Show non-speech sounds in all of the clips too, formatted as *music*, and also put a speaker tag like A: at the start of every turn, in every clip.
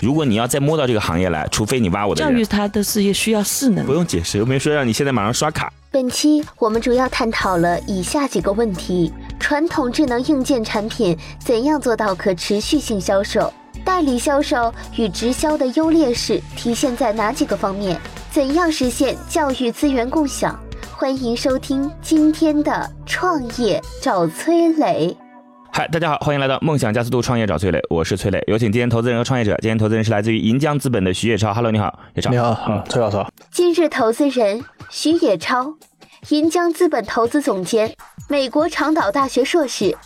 A: 如果你要再摸到这个行业来，除非你挖我的
B: 教育
A: 人，
B: 他的事业需要势能
A: 不。用解释，又没说让你现在马上刷卡。
C: 本期我们主要探讨了以下几个问题：传统智能硬件产品怎样做到可持续性销售？代理销售与直销的优劣势体现在哪几个方面？怎样实现教育资源共享？欢迎收听今天的创业找崔磊。
A: 嗨，大家好，欢迎来到梦想加速度创业找崔磊，我是崔磊，有请今天投资人和创业者。今天投资人是来自于银江资本的徐野超，Hello，你好，野超。
D: 你好，嗯，崔老师。
C: 今日投资人徐野超，银江资本投资总监，美国长岛大学硕士，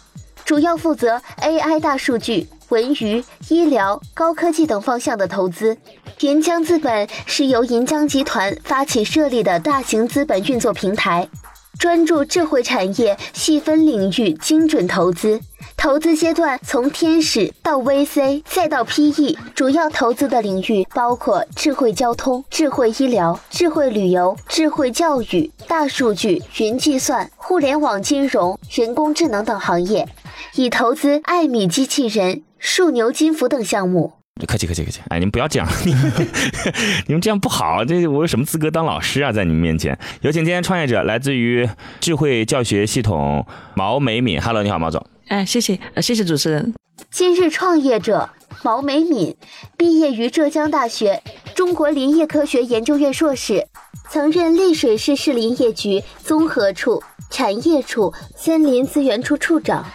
C: 主要负责 AI 大数据、文娱、医疗、高科技等方向的投资。银江资本是由银江集团发起设立的大型资本运作平台，专注智慧产业细分领域精准投资。投资阶段从天使到 VC 再到 PE，主要投资的领域包括智慧交通、智慧医疗、智慧旅游、智慧教育、大数据、云计算、互联网金融、人工智能等行业，已投资艾米机器人、数牛金服等项目。
A: 客气客气客气，哎，你们不要这样，你 *laughs* 们你们这样不好，这我有什么资格当老师啊？在你们面前，有请今天创业者，来自于智慧教学系统毛美敏，Hello，你好，毛总。
B: 哎，谢谢，呃，谢谢主持人。
C: 今日创业者毛美敏，毕业于浙江大学中国林业科学研究院硕士，曾任丽水市市林业局综合处、产业处、森林资源处处长。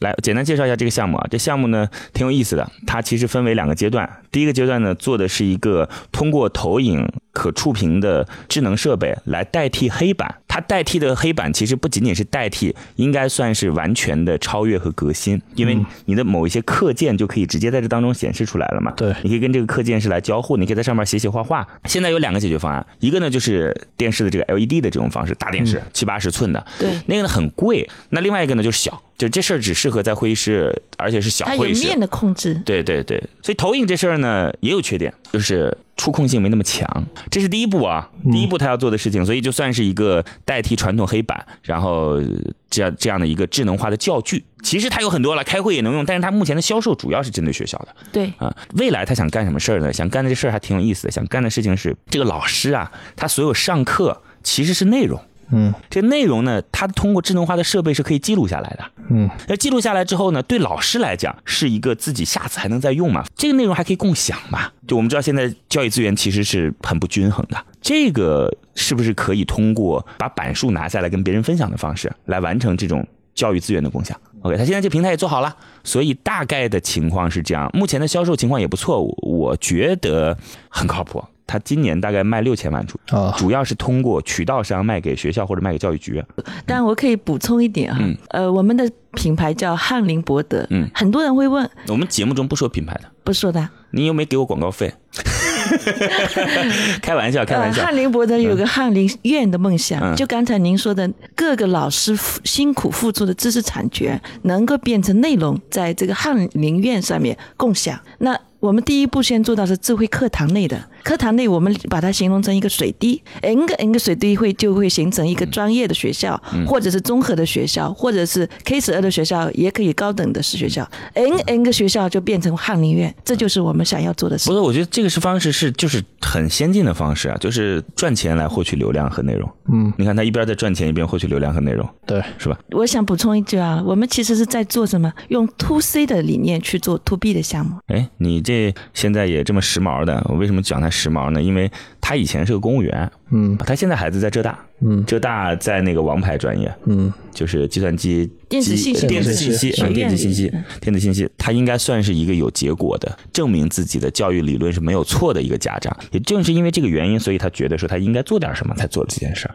A: 来，简单介绍一下这个项目啊。这项目呢挺有意思的，它其实分为两个阶段。第一个阶段呢，做的是一个通过投影可触屏的智能设备来代替黑板。它代替的黑板其实不仅仅是代替，应该算是完全的超越和革新，因为你的某一些课件就可以直接在这当中显示出来了嘛。
D: 对
A: 你可以跟这个课件是来交互，你可以在上面写写画画。现在有两个解决方案，一个呢就是电视的这个 LED 的这种方式，大电视七八十寸的，
B: 对
A: 那个呢很贵。那另外一个呢就是小，就这事儿只适合在会议室，而且是小会议室。
B: 面的控制，
A: 对对对，所以投影这事儿呢也有缺点，就是触控性没那么强。这是第一步啊，第一步他要做的事情，所以就算是一个代替传统黑板，然后呃这样这样的一个智能化的教具。其实它有很多了，开会也能用，但是它目前的销售主要是针对学校的
B: 对，
A: 啊。未来他想干什么事儿呢？想干的这事儿还挺有意思的。想干的事情是，这个老师啊，他所有上课其实是内容。
D: 嗯
A: 这内容呢，它通过智能化的设备是可以记录下来的。
D: 嗯，
A: 那记录下来之后呢，对老师来讲是一个自己下次还能再用嘛，这个内容还可以共享嘛。就我们知道现在教育资源其实是很不均衡的，这个是不是可以通过把板数拿下来跟别人分享的方式来完成这种教育资源的共享？OK，他现在这平台也做好了，所以大概的情况是这样，目前的销售情况也不错，我我觉得很靠谱。他今年大概卖六千万出，
D: 啊，
A: 主要是通过渠道商卖给学校或者卖给教育局。
B: 但我可以补充一点哈，
A: 嗯。
B: 呃，我们的品牌叫翰林博德，
A: 嗯。
B: 很多人会问，
A: 我们节目中不说品牌的，
B: 不说的，
A: 你有没有给我广告费？*laughs* 开玩笑，开玩
B: 呃，
A: 笑。
B: 翰林博德有个翰林院的梦想，
A: 嗯。
B: 就刚才您说的，各个老师辛苦付出的知识产权能够变成内容，在这个翰林院上面共享。那我们第一步先做到是智慧课堂内的，课堂内我们把它形容成一个水滴，n 个 n 个水滴会就会形成一个专业的学校，或者是综合的学校，或者是 K 十二的学校，也可以高等的是学校，n n 个学校就变成翰林院，这就是我们想要做的事
A: 不。是，我觉得这个是方式是就是很先进的方式啊，就是赚钱来获取流量和内容。
D: 嗯，
A: 你看他一边在赚钱，一边获取流量和内容，
D: 对，
A: 是吧？
B: 我想补充一句啊，我们其实是在做什么？用 to C 的理念去做 to B 的项目。
A: 哎，你这现在也这么时髦的，我为什么讲他时髦呢？因为他以前是个公务员，
D: 嗯。
A: 他现在孩子在浙大，
D: 嗯。
A: 浙大在那个王牌专业，
D: 嗯。
A: 就是计算机、
B: 电子信息
A: 电子信息、电子信息、电子。信息，他应该算是一个有结果的，证明自己的教育理论是没有错的一个家长。也正是因为这个原因，所以他觉得说他应该做点什么，才做了这件事儿。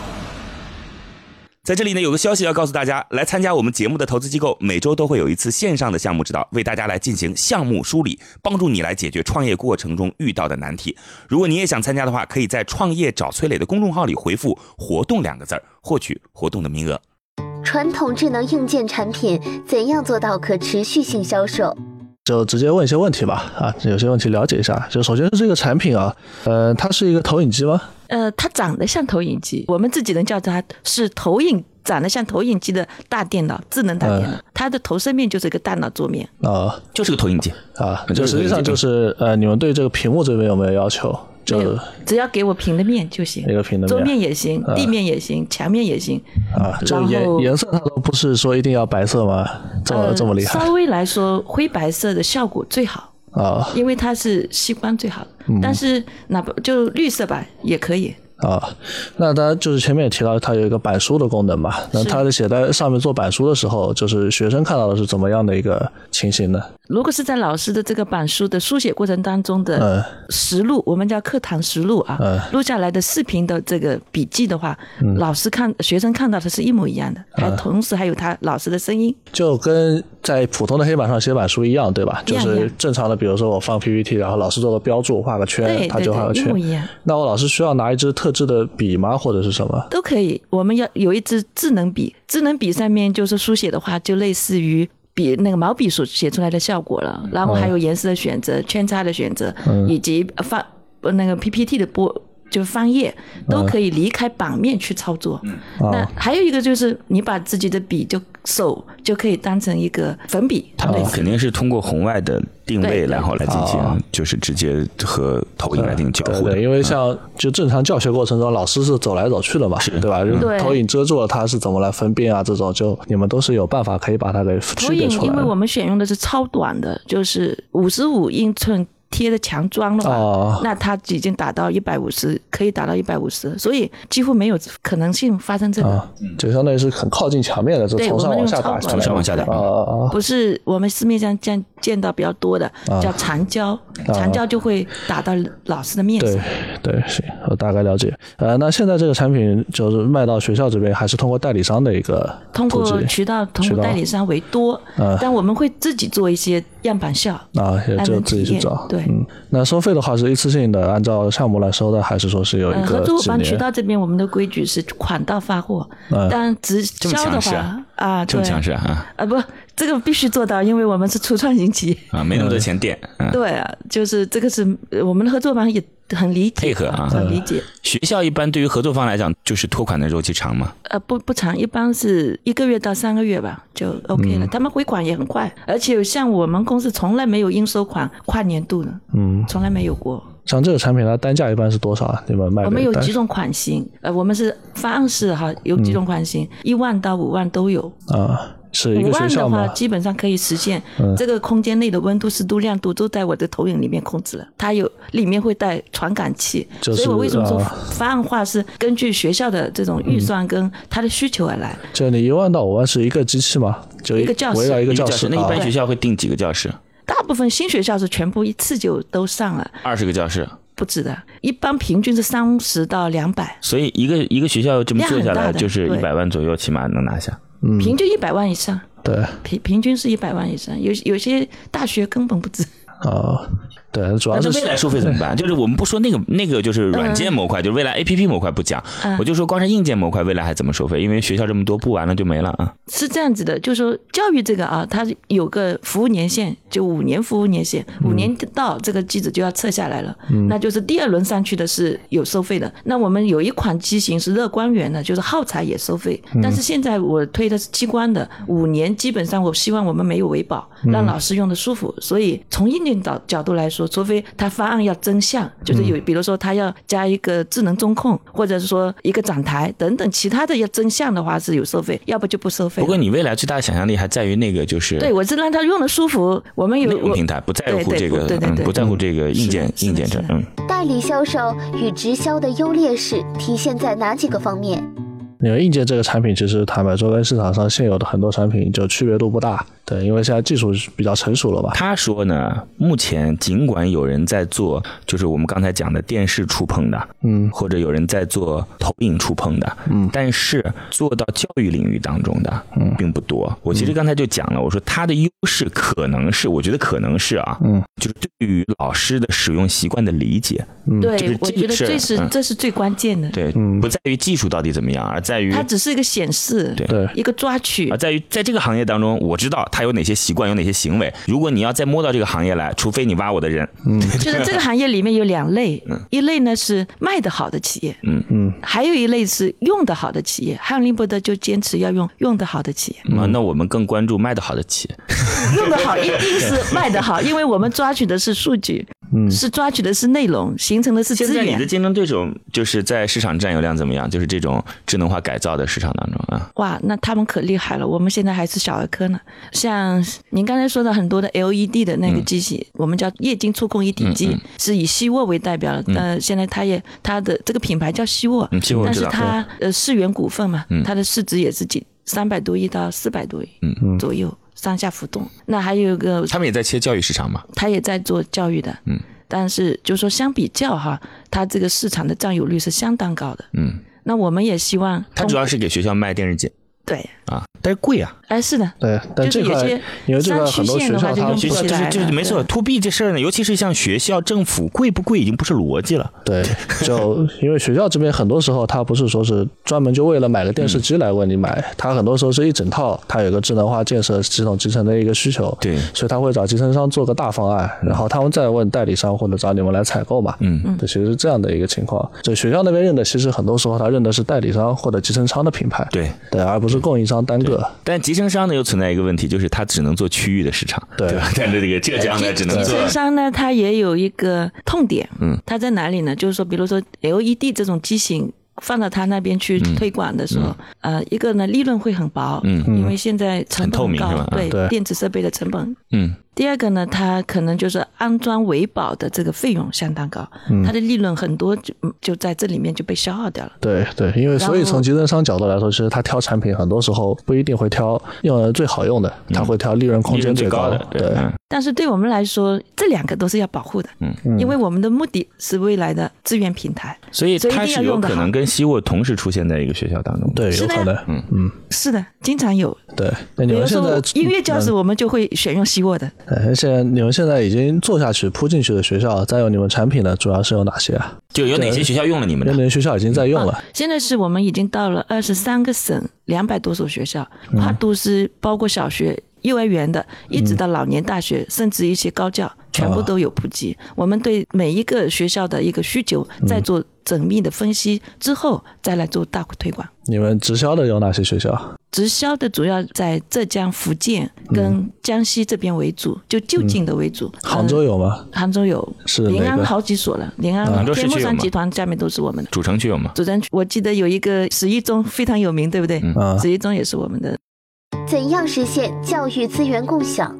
A: 在这里呢，有个消息要告诉大家，来参加我们节目的投资机构，每周都会有一次线上的项目指导，为大家来进行项目梳理，帮助你来解决创业过程中遇到的难题。如果你也想参加的话，可以在“创业找崔磊”的公众号里回复“活动”两个字儿，获取活动的名额。
C: 传统智能硬件产品怎样做到可持续性销售？
D: 就直接问一些问题吧，啊，有些问题了解一下。就首先是这个产品啊，呃，它是一个投影机吗？
B: 呃，它长得像投影机，我们自己能叫它是投影，长得像投影机的大电脑，智能大电脑，它的投射面就是一个大脑桌面。
D: 啊
A: 就是个投影机，
D: 啊，
A: 就
D: 就是实际上就是呃，你们对这个屏幕这边有没有要求？就，
B: 只要给我平的面就行
D: 一，个平的
B: 桌
D: 面
B: 面也行，地面也行，墙面也行。
D: 啊，就颜颜色它都不是说一定要白色吗？这么
B: 呃
D: 这么厉害
B: 稍微来说，灰白色的效果最好，
D: 啊
B: 因为它是吸光最好的。
D: 嗯
B: 但是哪怕就绿色吧也可以。
D: 啊？那它就是前面也提到它有一个板书的功能嘛？那
B: 是
D: 它的写在上面做板书的时候，就是学生看到的是怎么样的一个情形呢？
B: 如果是在老师的这个板书的书写过程当中
D: 嗯
B: 的实录，我们叫课堂实录啊，
D: 嗯
B: 录下来的视频的这个笔记的话，老师看学生看到的是一模一样的，
D: 嗯
B: 还同时还有他老师的声音。
D: 就跟在普通的黑板上写板书一样，对吧？就是正常的，比如说我放 PPT，然后老师做个标注，画个圈，他
B: 对对对，一
D: 就画个圈。那我老师需要拿一支特制的笔吗？或者是什么？
B: 都可以。我们要有一支智能笔，智能笔上面就是书写的话，就类似于笔那个毛笔所写出来的效果了。然后还有颜色的选择、圈叉的选择，以及翻呃那个 PPT 的播。就翻页都可以离开版面去操作。那还有一个就是，你把自己的笔就手就可以当成一个粉笔，
A: 它肯定是通过红外的定位，然后来进
D: 啊
A: 行，就是直接和投影来进行交互的。
D: 对对，因为像就正常教学过程中，老师是走来走去的嘛，对吧？投影遮住了，它是怎么来分辨啊？这种就你们都是有办法可以把它给
B: 投影
D: 区别出，来的。
B: 因为我们选用的是超短的，就是五十五英寸贴的墙砖的话，
D: 哦
B: 那它已经达到一百五十，可以达到一百五十，所以几乎没有可能性发生这个。
D: 啊，就相当于是很靠近墙面的，从上往
B: 我们用
D: 下打
B: 从
A: 上往下打
D: 啊啊啊！
B: 不是我们市面上见见到比较多的，叫长焦，长焦就会打到老师的面
D: 对
B: 上。
D: 对，行，我大概了解。呃，那现在这个产品就是卖到学校这边，还是通过代理商的一个
B: 通过渠道，通过代理商为多，
D: 嗯
B: 但我们会自己做一些样板校，
D: 啊，也就自己去找。
B: 对
D: 嗯，那收费的话是一次性的，按照项目来收的，还是说是有一
B: 呃，
D: 个
B: 合作伙伴渠道这边我们的规矩是款到发货，
D: 嗯。
B: 但直销的话啊，
A: 这么
B: 对。
A: 强势啊。
B: 啊不，这个必须做到，因为我们是初创型企业。
A: 啊，没那么多钱垫啊。*laughs*
B: 对啊，就是这个是呃我们的合作方也很理解，
A: 配合啊
B: 很理解。
A: 学校一般对于合作方来讲，就是拖款的周期长嘛。
B: 呃，不不长，一般是一个月到三个月吧，就 OK 了。他们回款也很快，而且像我们公司从来没有应收款跨年度的，
D: 嗯，
B: 从来没有过。
D: 像这个产品它单价一般是多少啊？你们卖
B: 我们有几种款型，呃，我们是方案式哈，有几种款型，一万到五万都有。
D: 啊，是一
B: 五
D: 个学
B: 万的话，
D: 校吗？
B: 基本上可以实现这个空间内的温度、湿度、亮度都在我的投影里面控制了。它有里面会带传感器，
D: 就是
B: 所以我为什么说
D: 啊
B: 方案化是根据学校的这种预算跟它的需求而来。
D: 就你一万到五万是一个机器吗？就
B: 一个教室
D: 围绕一个教
A: 室，那一般
D: 啊
A: 学校会定几个教室？
B: 大部分新学校是全部一次就都上了，
A: 二十个教室，
B: 不止的，一般平均是三十到两百，
A: 所以一个一个学校这么
B: 量
A: 做下来，就是一百万左右，起码能拿下。
B: 平均一百万以上，
D: 对。
B: 平平均是一百万以上，有有些大学根本不止。
D: 啊，对，主要是
A: 未来收费怎么办？就是我们不说那个那个就是软件模块，就是未来 A P P 模块不讲，
B: 嗯
A: 我就说光是硬件模块未来还怎么收费？因为学校这么多，不完了就没了啊。
B: 是这样子的，就是说教育这个啊，它有个服务年限，就五年服务年限，五年到这个机子就要撤下来了，那就是第二轮上去的是有收费的。那我们有一款机型是乐光源的，就是耗材也收费，但是现在我推的是激光的，五年基本上我希望我们没有维保，让老师用的舒服。所以从硬件角角度来说，除非他方案要增项，就是有比如说他要加一个智能中控，或者是说一个展台等等其他的要增项的话是有收费，要不就不收费。
A: 不过你未来最大的想象力还在于那个就是
B: 对，我是让他用的舒服。我们有
A: 平台，不在乎这个嗯，
B: 对对对
A: 不在乎这个硬件硬件这嗯。
C: 代理销售与直销的优劣势体现在哪几个方面？
D: 因为硬件这个产品，其实坦白说跟市场上现有的很多产品就区别度不大，对，因为现在技术比较成熟了吧？
A: 他说呢，目前尽管有人在做，就是我们刚才讲的电视触碰的，
D: 嗯。
A: 或者有人在做投影触碰的，
D: 嗯。
A: 但是做到教育领域当中的，嗯，并不多。我其实刚才就讲了，我说它的优势可能是，我觉得可能是啊，
D: 嗯，
A: 就是对于老师的使用习惯的理解，就是
B: 对，我觉得
A: 这
B: 是
A: 嗯。
B: 这是最关键的。
A: 对，
D: 嗯。
A: 不在于技术到底怎么样，而在于
B: 它只是一个显示，
A: 对。
D: 对。
B: 一个抓取。
A: 而。在于在这个行业当中，我知道他有哪些习惯，有哪些行为。如果你要再摸到这个行业来，除非你挖我的人，*laughs*
B: 就是这个行业里面有两类，一类呢是卖得好的企业，
A: 嗯
D: 嗯，
B: 还有一类是用得好的企业。汉林伯德就坚持要用用得好的企业，
A: 啊，那我们更关注卖得好的企业。*laughs*
B: 用得好一定是卖得好，*laughs* 因为我们抓取的是数据，嗯是抓取的是内容，形成的是资源
A: 现在你的。竞争对手就是在市场占有量怎么样？就是这种智能化改造的市场当中啊，
B: 哇，那他们可厉害了，我们现在还是小儿科呢。像您刚才说的很多的 LED 的那个机器，我们叫液晶触控一体机，是以希沃为代表的。呃，现在它也它的这个品牌叫希沃，
A: 嗯希沃
B: 但是它呃世源股份嘛，它的市值也是几三百多亿到四百多亿左右。上下浮动，那还有一个，
A: 他们也在切教育市场嘛。
B: 他也在做教育的，
A: 嗯，
B: 但是就说相比较哈，它这个市场的占有率是相当高的。
A: 嗯，
B: 那我们也希望
A: 它主要是给学校卖电视机
B: 对，
A: 啊，但是贵啊。
B: 哎是的，
D: 对，但这块
B: 就是有些
D: 因为这
B: 个
D: 很多学校它
A: 学校就是就是没错，to B 这事儿呢，尤其是像学校、政府，贵不贵已经不是逻辑了。
D: 对，就因为学校这边很多时候它不是说是专门就为了买个电视机来问你买，它很多时候是一整套，它有个智能化建设系统集成的一个需求，
A: 对
D: 所以他会找集成商做个大方案，然后他们再问代理商或者找你们来采购嘛，
A: 嗯，
D: 对，其实是这样的一个情况。就学校那边认的，其实很多时候他认的是代理商或者集成商的品牌，
A: 对，
D: 对，而不是供应商单个。
A: 但集成商呢又存在一个问题，就是它只能做区域的市场，
D: 对
A: 吧？*laughs* 但是这个浙江呢只能
B: 集成商呢，它也有一个痛点，
A: 嗯，
B: 它在哪里呢？就是说，比如说 LED 这种机型。放到他那边去推广的时候，呃，一个呢利润会很薄，
A: 嗯
B: 因为现在成
A: 很透
B: 本高
A: 明，
B: 对
D: 对
B: 电子设备的成本。
A: 嗯
B: 第二个呢，它可能就是安装维保的这个费用相当高，它的利润很多就就在这里面就被消耗掉了。
D: 对对，因为所以从集成商角度来说，其实他挑产品很多时候不一定会挑用的最好用的，他会挑利润空间高
A: 最高的，
D: 对，
A: 嗯
B: 但是对我们来说，这两个都是要保护的，
A: 嗯
B: 因为我们的目的是未来的资源平台。
A: 所以它是有
B: 定要用得好
A: 可能跟希沃同时出现在一个学校当中。
D: 对，有可能，
A: 嗯
D: 嗯，
B: 是的，经常有。
D: 对。那你
B: 比如
D: 们现在
B: 说音乐教室，我们就会选用希沃的。
D: 呃，现在你们现在已经做下去铺进去的学校，再有你们产品的，主要是有哪些啊？
A: 就有哪些学校用了你们的？
D: 有哪些学校已经在用了？
B: 现在是我们已经到了二十三个省，两百多所学校，跨度是包括小学、幼儿园的，一直到老年大学，甚至一些高教，全部都有普及。我们对每一个学校的一个需求，再做缜密的分析之后，再来做大推广。
D: 你们直销的有哪些学校？
B: 直销的主要在浙江、福建跟江西这边为主，就就近的为主。
D: 杭州有吗？
B: 杭州有，
D: 是
B: 临安好几所了，临安天目山集团下面都是我们的。
A: 主城区有吗？
B: 主城区，我记得有一个十一中非常有名，对不对？
D: 啊
B: 十一中也是我们的。
C: 怎样实现教育资源共享？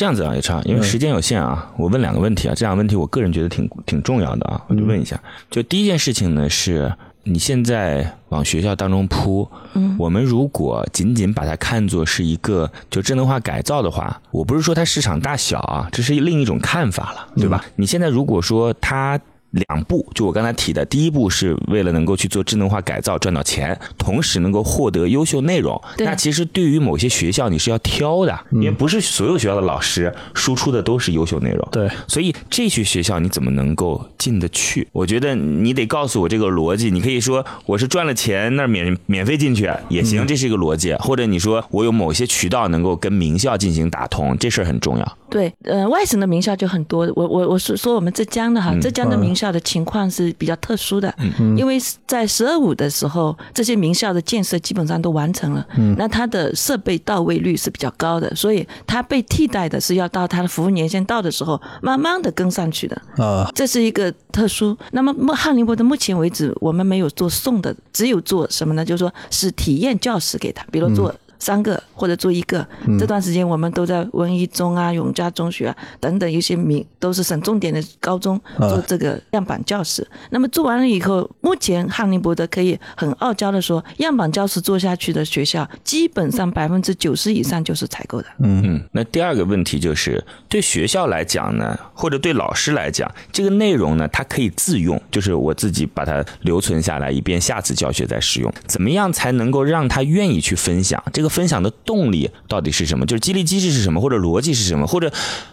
A: 这样子啊，叶超，因为时间有限啊，我问两个问题啊，这两个问题我个人觉得挺挺重要的啊，我就问一下。就第一件事情呢，是你现在往学校当中铺，
B: 嗯
A: 我们如果仅仅把它看作是一个就智能化改造的话，我不是说它市场大小啊，这是另一种看法了，对吧？你现在如果说它。两步，就我刚才提的，第一步是为了能够去做智能化改造赚到钱，同时能够获得优秀内容。那其实对于某些学校你是要挑的，因为不是所有学校的老师输出的都是优秀内容。
D: 对，
A: 所以这些学校你怎么能够进得去？我觉得你得告诉我这个逻辑。你可以说我是赚了钱那免免费进去也行，这是一个逻辑。或者你说我有某些渠道能够跟名校进行打通，这事儿很重要。
B: 对，呃，外省的名校就很多。我我我是说我们浙江的哈，浙江的名校的情况是比较特殊的，因为在“十二五”的时候，这些名校的建设基本上都完成了，那它的设备到位率是比较高的，所以它被替代的是要到它的服务年限到的时候，慢慢的跟上去的。
D: 啊，
B: 这是一个特殊。那么目翰林伯的目前为止，我们没有做送的，只有做什么呢？就是说是体验教室给他，比如做三个或者做一个。这段时间我们都在文一中啊、永嘉中学啊等等一些名都是省重点的高中做这个样板教室。那么做完了以后，目前翰林博德可以很傲娇的说，样板教室做下去的学校，基本上百分之九十以上就是采购的。
A: 嗯，那第二个问题就是，对学校来讲呢，或者对老师来讲，这个内容呢，它可以自用，就是我自己把它留存下来，以便下次教学再使用。怎么样才能够让他愿意去分享？这个分享的动力到底是什么？就是激励机制是什么，或者逻辑是什么？或者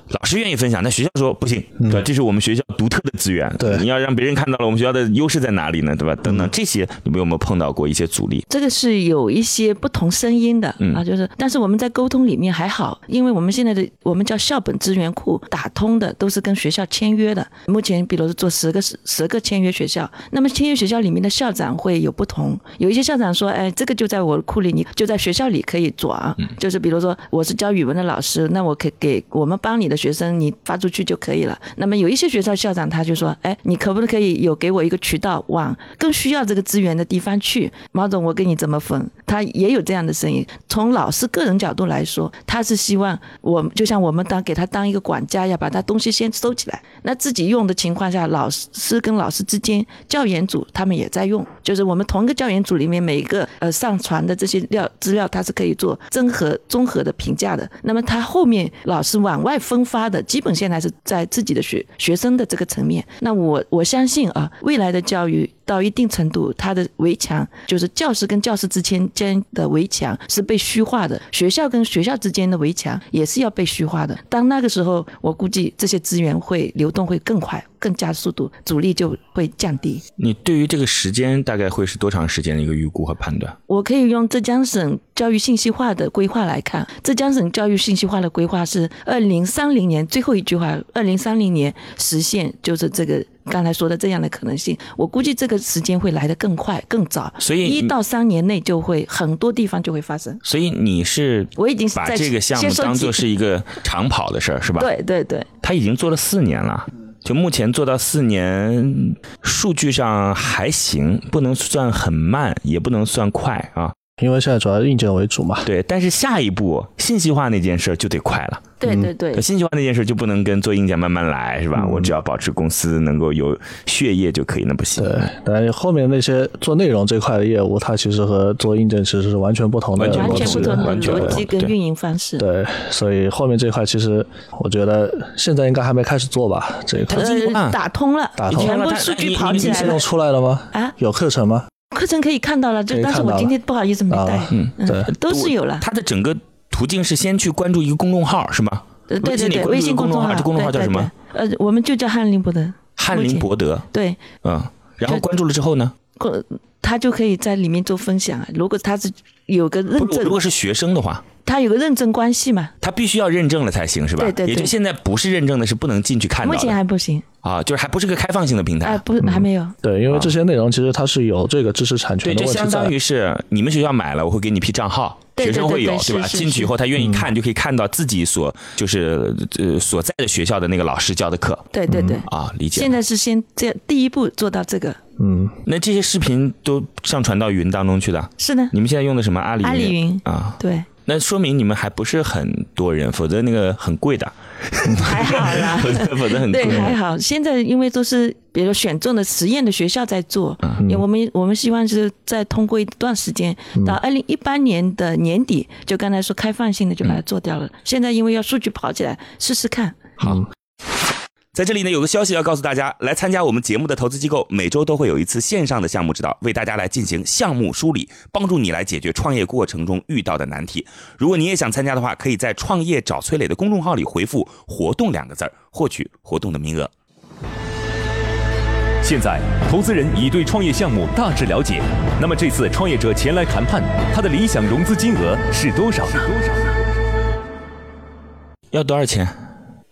A: 老师愿意分享，那学校说不行，对吧？这是我们学校独特的资源，
D: 对
A: 你要让别人看到了我们学校的优势在哪里呢？对吧？等等这些，你们有没有碰到过一些阻力？
B: 这个是有一些不同声音的、
A: 嗯
B: 啊，就是，但是我们在沟通里面还好，因为我们现在的我们叫校本资源库打通的都是跟学校签约的。目前，比如说做十个十十个签约学校，那么签约学校里面的校长会有不同，有一些校长说，哎，这个就在我库里，你就在学校里可以做啊，就是比如说我是教语文的老师，那我可以给我们班里的学生你发出去就可以了。那么有一些学校校长他就说，哎，你可不可以有给我一个渠道往更需要这个资源的地方去？毛总，我给你怎么分？他也有这样的声音。从老师个人角度来说，他是希望我就像我们当给他当一个管家，要把他东西先收起来。那自己用的情况下，老师跟老师之间，教研组他们也在用，就是我们同一个教研组里面每一个呃上传的这些料资料，他是可以做综合综合的评价的。那么他后面老师往外分发的，基本现在是在自己的学学生的这个层面。那我我相信啊，未来的教育到一定程度，它的围墙就是教师跟教师之间间的围墙是被虚化的，学校跟学校之间的围墙也是要被虚化的。当那个时候，我估计这些资源会流动会更快，更加速度，阻力就会降低。
A: 你对于这个时间大概会是多长时间的一个预估和判断？
B: 我可以用浙江省教育信息化的规划来看，浙江省教育信息化的规划是二零三零年最后一句话，二零三零年实现就是这个刚才说的这样的可能性。我估计这个时间会来得更快更早，
A: 所以
B: 一到三年内就会很多地方就会发生。
A: 所以你是
B: 我已经
A: 把这个项目当做是一个长跑的事儿，是吧？，
B: 对对对，
A: 他已经做了四年了。就目前做到四年，数据上还行，不能算很慢，也不能算快啊。
D: 因为现在主要硬件为主嘛。
A: 对，但是下一步信息化那件事就得快了。
B: 对对对，
A: 信息化那件事就不能跟做硬件慢慢来，是吧？我只要保持公司能够有血液就可以，那不行。
D: 对，但是后面那些做内容这块的业务，它其实和做硬件其实是完全不同的
A: 完全
B: 不同的逻辑跟运营方式。
D: 对，所以后面这块其实我觉得现在应该还没开始做吧，这一块
B: 打通了，
D: 打通了
B: 全部数据跑起来了
D: 现在出来了吗？
B: 啊！
D: 有课程吗？
B: 课程可以看到了，就但是我今天不好意思没带
D: 啊，
A: 嗯，
D: 对，
B: 都是有了。
A: 它的整个途径是先去关注一个公众号，是吗？
B: 呃，对对对，
A: 微
B: 微信
A: 公众号，这公众号叫什么？
B: 呃，我们就叫翰林博德。
A: 翰林博德。
B: 对，
A: 嗯，然后关注了之后呢？
B: 过他就可以在里面做分享啊。如果他是有个认，证。
A: 如，果是学生的话，
B: 他有个认证关系嘛，
A: 他必须要认证了才行，是吧？
B: 对对对。
A: 也就现在不是认证的，是不能进去看的。
B: 目前还不行。
A: 啊，就是还不是个开放性的平
B: 啊，
A: 台。
B: 不还没有。
D: 对，因为这些内容其实它是有这个知识产权
A: 对，
D: 的问题在
A: 这相当。于是你们学校买了，我会给你批账号，
B: 对
A: 学生会有，
B: 对对对
A: 吧？进去以后，他愿意看，就可以看到自己所就是呃所在的学校的那个老师教的课。
B: 对对对，
A: 啊，理解。
B: 现。在是先这第一步做到这个。
D: 嗯，
A: 那这些视频都上传到云当中去的，
B: 是的，
A: 你们现在用的什么阿里
B: 阿里云
A: 啊？
B: 对，
A: 那说明你们还不是很多人，否则那个很贵的，*laughs*
B: 还好啦。
A: 否 *laughs* 则否则很贵
B: 对，。还好。现在因为都是比如选中的实验的学校在做，
A: 嗯
B: 因为我们我们希望是再通过一段时间，到二零一八年的年底，就刚才说开放性的就把它做掉了。现在因为要数据跑起来，试试看。
A: 好。在这里呢，有个消息要告诉大家，来参加我们节目的投资机构，每周都会有一次线上的项目指导，为大家来进行项目梳理，帮助你来解决创业过程中遇到的难题。如果你也想参加的话，可以在“创业找崔磊”的公众号里回复“活动”两个字儿，获取活动的名额。
E: 现在，投资人已对创业项目大致了解。那么这次创业者前来谈判，他的理想融资金额是多少？是多少？
A: 要多少钱？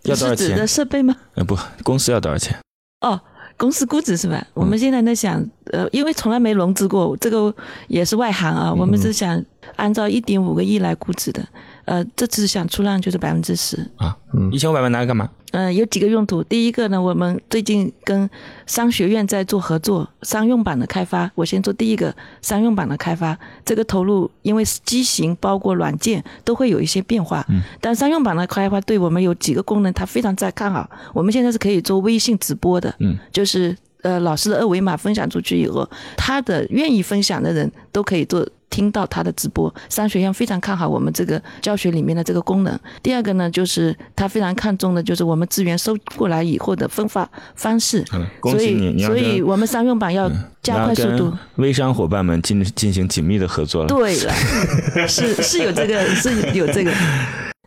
A: 要多少钱
B: 是指的？设备吗？
A: 呃，不，公司要多少钱？
B: 哦，公司估值是吧？我们现在在想，呃，因为从来没融资过，这个也是外行啊。我们是想按照一点五个亿来估值的，呃，这次想出让就是百分之十。
A: 啊，一千五百万拿来干嘛？
B: 嗯、有几个用途。第一个呢，我们最近跟商学院在做合作，商用版的开发。我先做第一个商用版的开发，这个投入因为机型包括软件都会有一些变化。嗯，但商用版的开发对我们有几个功能，它非常在看好。我们现在是可以做微信直播的，
A: 嗯，
B: 就是呃老师的二维码分享出去以后，他的愿意分享的人都可以做。听到他的直播，商学院非常看好我们这个教学里面的这个功能。第二个呢，就是他非常看重的就是我们资源收过来以后的分发方式。
A: 嗯恭
B: 所
A: 喜你
B: 所以我们商用版要加快速度
A: 微商伙伴们进进行紧密的合作了。
B: 对了，*laughs* 是是有这个，是有这个。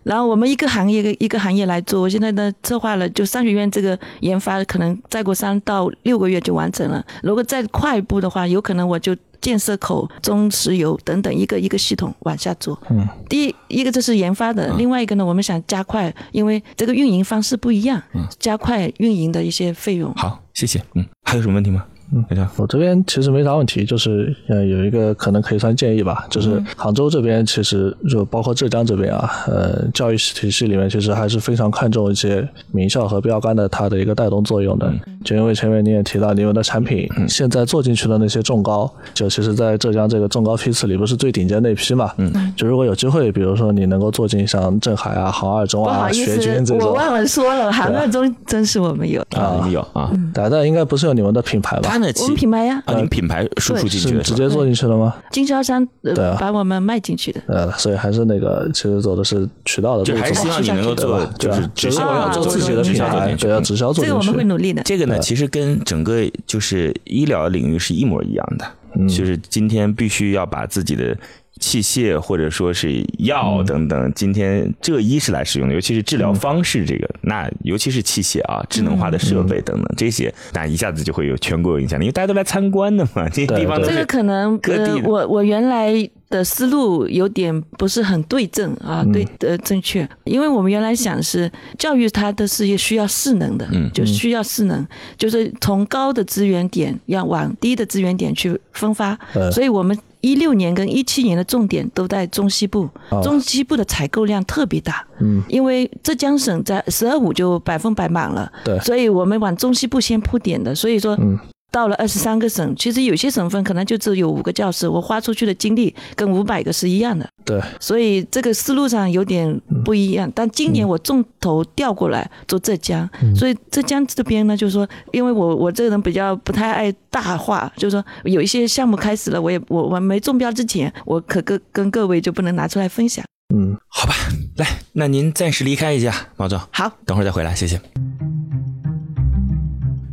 B: 然后我们一个行业一个一个行业来做，我现在呢策划了，就商学院这个研发可能再过三到六个月就完成了。如果再快一步的话，有可能我就建设口、中石油等等一个一个系统往下做。
D: 嗯，
B: 第一一个这是研发的，另外一个呢，我们想加快，因为这个运营方式不一样，加快运营的一些费用。
A: 好，谢谢。嗯，还有什么问题吗？嗯，你看
D: 我这边其实没啥问题，就是呃有一个可能可以算建议吧，就是杭州这边其实就包括浙江这边啊，呃教育体系里面其实还是非常看重一些名校和标杆的它的一个带动作用的。就因为前面你也提到你们的产品现在做进去的那些重高，就其实在浙江这个重高批次里不是最顶尖那批嘛，嗯，就如果有机会，比如说你能够做进像镇海啊、杭二中啊、学军，这种。
B: 我忘了说了，杭二中真是我们有，
A: 啊，你们有啊？
D: 但但应该不是有你们的品牌吧？
B: 我们品牌呀，
A: 啊，你们品牌输出进去的
D: 直接做进去了吗？
B: 经销商
D: 对啊。
B: 呃把我们卖进去的。
D: 呃，所以还是那个，其实走的是渠道的
A: 还是希望你能够做，就是直销
D: 要做自己的品牌，
A: 直销做进去
D: 对，要直销做
B: 这个我们会。努力的。
A: 这个呢，其实跟整个就是医疗领域是一模一样的，就是今天必须要把自己的器械或者说是药等等，今天这医是来使用的，尤其是治疗方式这个，那尤其是器械啊、智能化的设备等等这些，那一下子就会有全国有影响。力，因为大家都来参观的嘛，这些地方都
B: 这个
A: 是
B: 可能呃，
A: 各地
B: 我我原来的思路有点不是很对症啊，对呃正确，因为我们原来想是教育它的是需要势能的，
A: 嗯
B: 就需要势能，就是从高的资源点要往低的资源点去分发，
D: 呃。
B: 所以我们。一六年跟一七年的重点都在中西部，
D: 哦。
B: 中西部的采购量特别大，
D: 嗯，
B: 因为浙江省在十二五就百分百满了，
D: 对。
B: 所以我们往中西部先铺点的，所以说，
D: 嗯
B: 到了二十三个省，其实有些省份可能就只有五个教室，我花出去的精力跟五百个是一样的，
D: 对，
B: 所以这个思路上有点不一样。但今年我重头调过来做浙江，所以浙江这边呢，就是说，因为我我这个人比较不太爱大话，就是说有一些项目开始了，我也我我没中标之前，我可跟跟各位就不能拿出来分享。
D: 嗯，
A: 好吧。来，那您暂时离开一下，毛总，
B: 好，
A: 等会儿再回来，谢谢。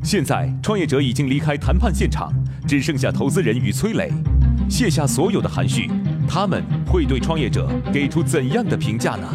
E: 现在，创业者已经离开谈判现场，只剩下投资人与崔磊。卸下所有的含蓄，他们会对创业者给出怎样的评价呢？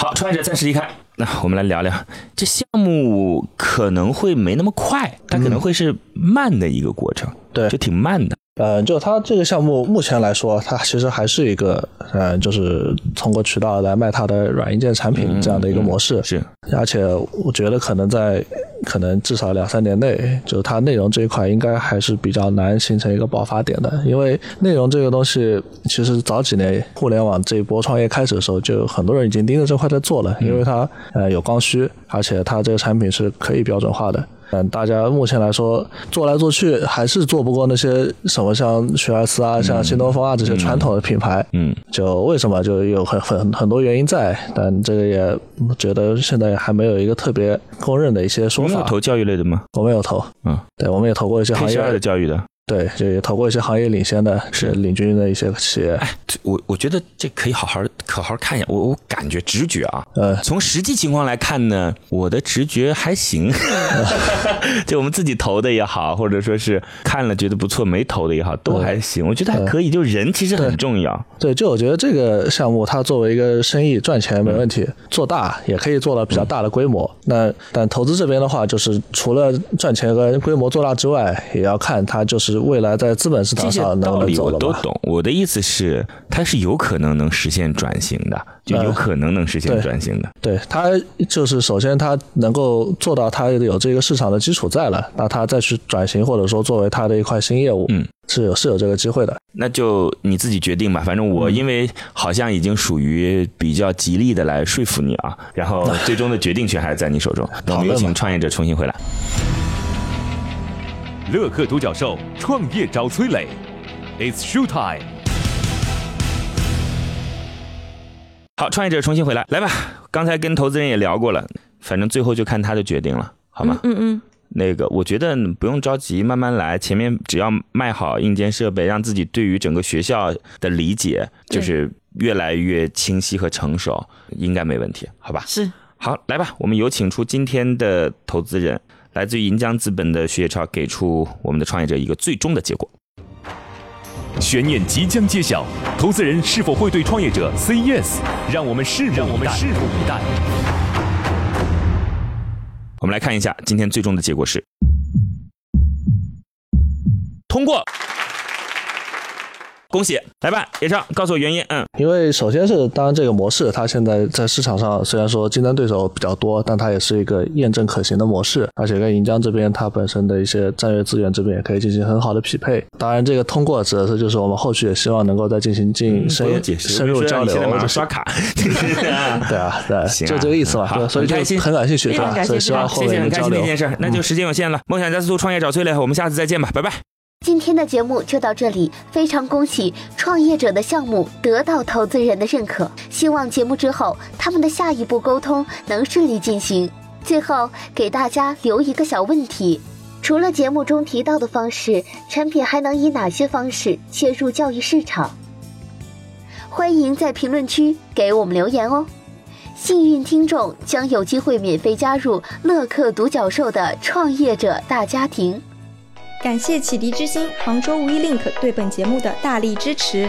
A: 好，创业者暂时离开。那我们来聊聊这项目可能会没那么快，它可能会是慢的一个过程，
D: 对
A: 就挺慢的。
D: 呃，就它这个项目目前来说，它其实还是一个，呃，就是通过渠道来卖它的软硬件产品这样的一个模式。
A: 是，
D: 而且我觉得可能在可能至少两三年内，就是它内容这一块应该还是比较难形成一个爆发点的，因为内容这个东西，其实早几年互联网这一波创业开始的时候，就很多人已经盯着这块在做了，因为它呃有刚需，而且它这个产品是可以标准化的。嗯，大家目前来说做来做去还是做不过那些什么像学而思啊、像新东方啊这些传统的品牌。
A: 嗯，
D: 就为什么就有很很很多原因在，但这个也觉得现在还没有一个特别公认的一些说法。
A: 你们有投教育类的吗？
D: 我们有投，
A: 嗯，
D: 对，我们也投过一些行
A: 二的，教育的。
D: 对，就也投过一些行业领先的、
A: 是
D: 领军的一些企业。
A: 哎，我我觉得这可以好好好好看一下。我我感觉直觉啊，
D: 呃，
A: 从实际情况来看呢，我的直觉还行。*laughs* *laughs* 就我们自己投的也好，或者说是看了觉得不错没投的也好，都还行。我觉得还可以。就人其实很重要。
D: 对，就我觉得这个项目它作为一个生意赚钱没问题，做大也可以做到比较大的规模。那但投资这边的话，就是除了赚钱和规模做大之外，也要看它就是是未来在资本市场上能走？
A: 我都懂。我的意思是，它是有可能能实现转型的，就有可能能实现转型的。
D: 对它就是首先它能够做到它有这个市场的基础在了，那它再去转型或者说作为它的一块新业务，
A: 嗯，
D: 是有是有这个机会的。
A: 那就你自己决定吧。反正
D: 嗯
A: 我因为好像已经属于比较极力的来说服你啊，然后最终的决定权还是在你手中。那我们有请创业者重新回来。
E: 乐客独角兽创业找崔磊，It's show time。
A: 好，创业者重新回来，来吧。刚才跟投资人也聊过了，反正最后就看他的决定了，好吗？
B: 嗯嗯，
A: 那个，我觉得不用着急，慢慢来。前面只要卖好硬件设备，让自己对于整个学校的理解就是越来越清晰和成熟，应该没问题，好吧？
B: 是
A: 好，来吧，我们有请出今天的投资人，来自于银江资本的徐野超，给出我们的创业者一个最终的结果。
E: 悬念即将揭晓，投资人是否会对创业者 say yes？让我们拭目让我们拭目以待。
A: 我们来看一下今天最终的结果是通过。恭喜，来吧，叶超，告诉我原因。嗯，
D: 因为首先是，当然这个模式它现在在市场上虽然说竞争对手比较多，但它也是一个验证可行的模式，而且跟银江这边它本身的一些战略资源这边也可以进行很好的匹配。当然，这个通过指的是就是我们后续也希望能够再进行进深深入交流。
A: 现在马上
D: 就
A: 刷卡。*laughs*
D: 对啊，对，*laughs* 就这个意思吧。所以就
A: 很
D: 很感兴趣，对吧？所以希望后面
A: 很开心的
D: 的交流
A: 一件事，那就时间有限了。梦想加速度，创业找崔磊，我们下次再见吧，拜拜。
C: 今天的节目就到这里，非常恭喜创业者的项目得到投资人的认可，希望节目之后他们的下一步沟通能顺利进行。最后给大家留一个小问题：除了节目中提到的方式，产品还能以哪些方式切入教育市场？欢迎在评论区给我们留言哦。幸运听众将有机会免费加入乐客独角兽的创业者大家庭。
F: 感谢启迪之星、杭州无一 link 对本节目的大力支持。